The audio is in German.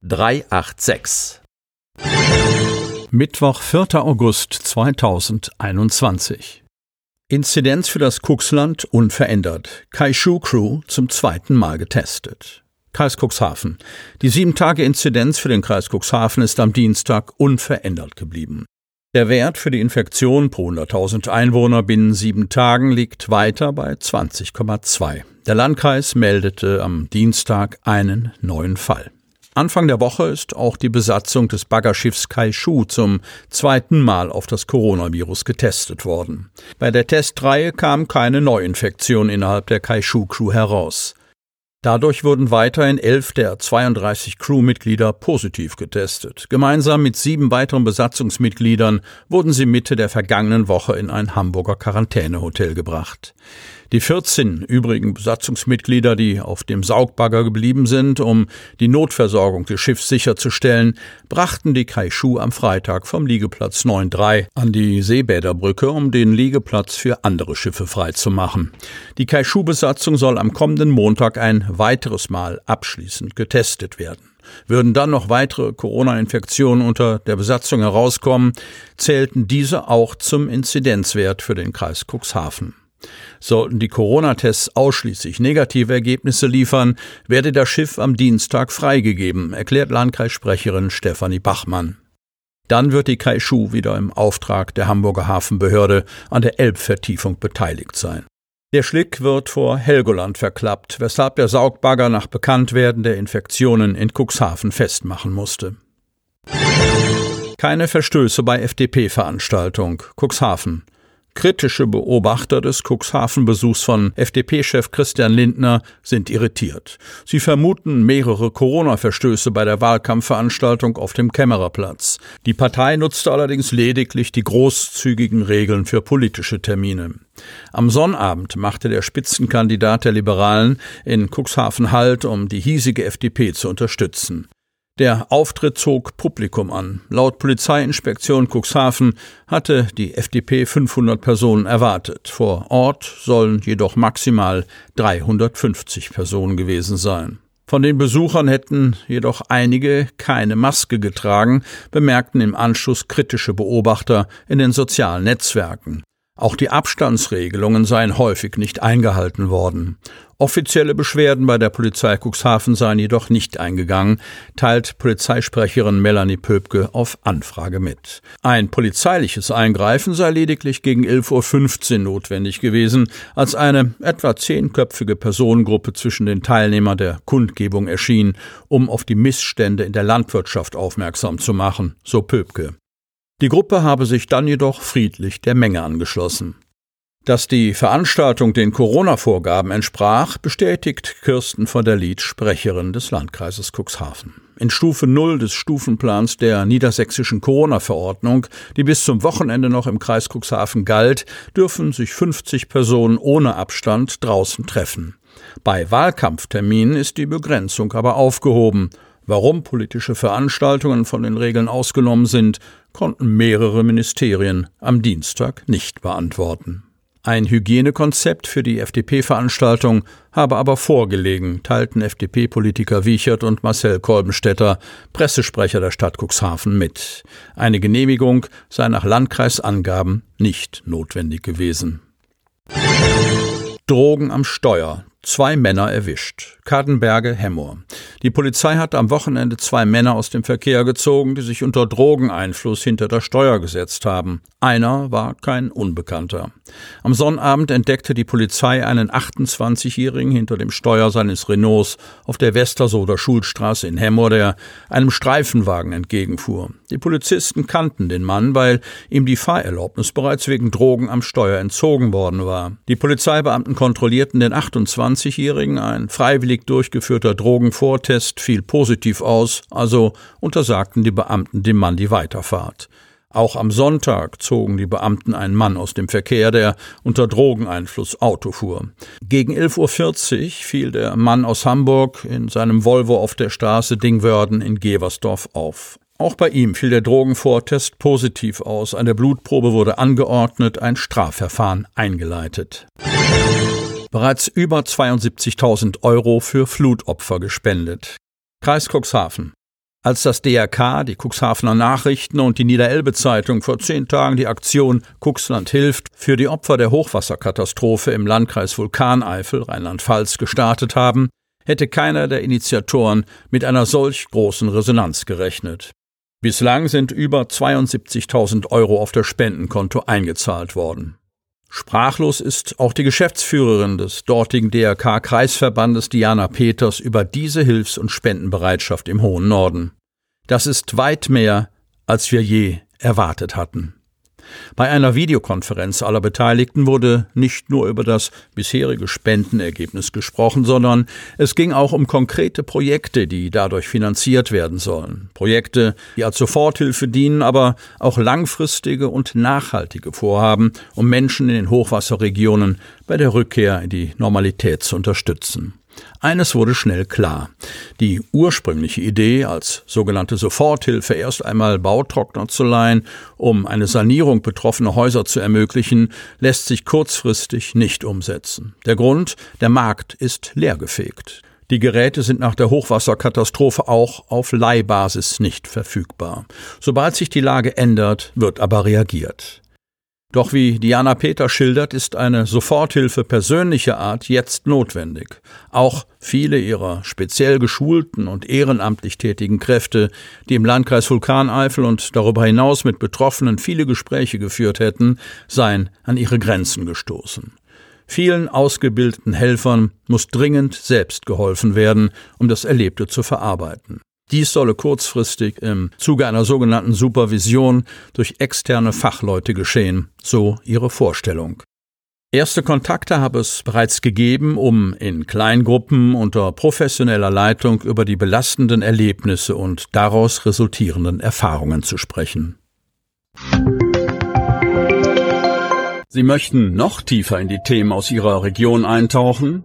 386. Mittwoch, 4. August 2021. Inzidenz für das Cuxland unverändert. Kaishu Crew zum zweiten Mal getestet. Kreis Cuxhaven. Die 7-Tage-Inzidenz für den Kreis Cuxhaven ist am Dienstag unverändert geblieben. Der Wert für die Infektion pro 100.000 Einwohner binnen sieben Tagen liegt weiter bei 20,2. Der Landkreis meldete am Dienstag einen neuen Fall. Anfang der Woche ist auch die Besatzung des Baggerschiffs Kaishu zum zweiten Mal auf das Coronavirus getestet worden. Bei der Testreihe kam keine Neuinfektion innerhalb der Kaishu-Crew heraus. Dadurch wurden weiterhin elf der 32 Crewmitglieder positiv getestet. Gemeinsam mit sieben weiteren Besatzungsmitgliedern wurden sie Mitte der vergangenen Woche in ein Hamburger Quarantänehotel gebracht. Die 14 übrigen Besatzungsmitglieder, die auf dem Saugbagger geblieben sind, um die Notversorgung des Schiffs sicherzustellen, brachten die Kaishu am Freitag vom Liegeplatz 9.3 an die Seebäderbrücke, um den Liegeplatz für andere Schiffe freizumachen. Die Kaishu-Besatzung soll am kommenden Montag ein weiteres Mal abschließend getestet werden. Würden dann noch weitere Corona-Infektionen unter der Besatzung herauskommen, zählten diese auch zum Inzidenzwert für den Kreis Cuxhaven. Sollten die Corona-Tests ausschließlich negative Ergebnisse liefern, werde das Schiff am Dienstag freigegeben, erklärt Landkreissprecherin Stefanie Bachmann. Dann wird die Kaischu wieder im Auftrag der Hamburger Hafenbehörde an der Elbvertiefung beteiligt sein. Der Schlick wird vor Helgoland verklappt, weshalb der Saugbagger nach Bekanntwerden der Infektionen in Cuxhaven festmachen musste. Keine Verstöße bei FDP-Veranstaltung. Cuxhaven. Kritische Beobachter des Cuxhaven-Besuchs von FDP-Chef Christian Lindner sind irritiert. Sie vermuten mehrere Corona-Verstöße bei der Wahlkampfveranstaltung auf dem Kämmererplatz. Die Partei nutzte allerdings lediglich die großzügigen Regeln für politische Termine. Am Sonnabend machte der Spitzenkandidat der Liberalen in Cuxhaven Halt, um die hiesige FDP zu unterstützen. Der Auftritt zog Publikum an. Laut Polizeiinspektion Cuxhaven hatte die FDP 500 Personen erwartet. Vor Ort sollen jedoch maximal 350 Personen gewesen sein. Von den Besuchern hätten jedoch einige keine Maske getragen, bemerkten im Anschluss kritische Beobachter in den sozialen Netzwerken. Auch die Abstandsregelungen seien häufig nicht eingehalten worden. Offizielle Beschwerden bei der Polizei Cuxhaven seien jedoch nicht eingegangen, teilt Polizeisprecherin Melanie Pöbke auf Anfrage mit. Ein polizeiliches Eingreifen sei lediglich gegen 11.15 Uhr notwendig gewesen, als eine etwa zehnköpfige Personengruppe zwischen den Teilnehmern der Kundgebung erschien, um auf die Missstände in der Landwirtschaft aufmerksam zu machen, so Pöbke. Die Gruppe habe sich dann jedoch friedlich der Menge angeschlossen. Dass die Veranstaltung den Corona-Vorgaben entsprach, bestätigt Kirsten von der Lied, Sprecherin des Landkreises Cuxhaven. In Stufe 0 des Stufenplans der niedersächsischen Corona-Verordnung, die bis zum Wochenende noch im Kreis Cuxhaven galt, dürfen sich 50 Personen ohne Abstand draußen treffen. Bei Wahlkampfterminen ist die Begrenzung aber aufgehoben. Warum politische Veranstaltungen von den Regeln ausgenommen sind, konnten mehrere Ministerien am Dienstag nicht beantworten. Ein Hygienekonzept für die FDP-Veranstaltung habe aber vorgelegen, teilten FDP-Politiker Wiechert und Marcel Kolbenstädter, Pressesprecher der Stadt Cuxhaven, mit. Eine Genehmigung sei nach Landkreisangaben nicht notwendig gewesen. Drogen am Steuer. Zwei Männer erwischt. Kadenberge, Hemmoor. Die Polizei hat am Wochenende zwei Männer aus dem Verkehr gezogen, die sich unter Drogeneinfluss hinter der Steuer gesetzt haben. Einer war kein Unbekannter. Am Sonnabend entdeckte die Polizei einen 28-Jährigen hinter dem Steuer seines Renaults auf der Westersoder Schulstraße in Hemmoor, der einem Streifenwagen entgegenfuhr. Die Polizisten kannten den Mann, weil ihm die Fahrerlaubnis bereits wegen Drogen am Steuer entzogen worden war. Die Polizeibeamten kontrollierten den 28-Jährigen. Ein freiwillig durchgeführter Drogenvortest fiel positiv aus, also untersagten die Beamten dem Mann die Weiterfahrt. Auch am Sonntag zogen die Beamten einen Mann aus dem Verkehr, der unter Drogeneinfluss Auto fuhr. Gegen 11.40 Uhr fiel der Mann aus Hamburg in seinem Volvo auf der Straße Dingwörden in Geversdorf auf. Auch bei ihm fiel der Drogenvortest positiv aus. Eine Blutprobe wurde angeordnet, ein Strafverfahren eingeleitet. Bereits über 72.000 Euro für Flutopfer gespendet. Kreis Cuxhaven. Als das DRK, die Cuxhavener Nachrichten und die Niederelbe Zeitung vor zehn Tagen die Aktion Cuxland hilft für die Opfer der Hochwasserkatastrophe im Landkreis Vulkaneifel, Rheinland-Pfalz, gestartet haben, hätte keiner der Initiatoren mit einer solch großen Resonanz gerechnet. Bislang sind über 72.000 Euro auf das Spendenkonto eingezahlt worden. Sprachlos ist auch die Geschäftsführerin des dortigen DRK-Kreisverbandes Diana Peters über diese Hilfs- und Spendenbereitschaft im hohen Norden. Das ist weit mehr, als wir je erwartet hatten. Bei einer Videokonferenz aller Beteiligten wurde nicht nur über das bisherige Spendenergebnis gesprochen, sondern es ging auch um konkrete Projekte, die dadurch finanziert werden sollen. Projekte, die als Soforthilfe dienen, aber auch langfristige und nachhaltige Vorhaben, um Menschen in den Hochwasserregionen bei der Rückkehr in die Normalität zu unterstützen. Eines wurde schnell klar. Die ursprüngliche Idee, als sogenannte Soforthilfe erst einmal Bautrockner zu leihen, um eine Sanierung betroffener Häuser zu ermöglichen, lässt sich kurzfristig nicht umsetzen. Der Grund, der Markt ist leergefegt. Die Geräte sind nach der Hochwasserkatastrophe auch auf Leihbasis nicht verfügbar. Sobald sich die Lage ändert, wird aber reagiert. Doch wie Diana Peter schildert, ist eine Soforthilfe persönlicher Art jetzt notwendig. Auch viele ihrer speziell geschulten und ehrenamtlich tätigen Kräfte, die im Landkreis Vulkaneifel und darüber hinaus mit Betroffenen viele Gespräche geführt hätten, seien an ihre Grenzen gestoßen. Vielen ausgebildeten Helfern muss dringend selbst geholfen werden, um das Erlebte zu verarbeiten. Dies solle kurzfristig im Zuge einer sogenannten Supervision durch externe Fachleute geschehen, so ihre Vorstellung. Erste Kontakte habe es bereits gegeben, um in Kleingruppen unter professioneller Leitung über die belastenden Erlebnisse und daraus resultierenden Erfahrungen zu sprechen. Sie möchten noch tiefer in die Themen aus Ihrer Region eintauchen?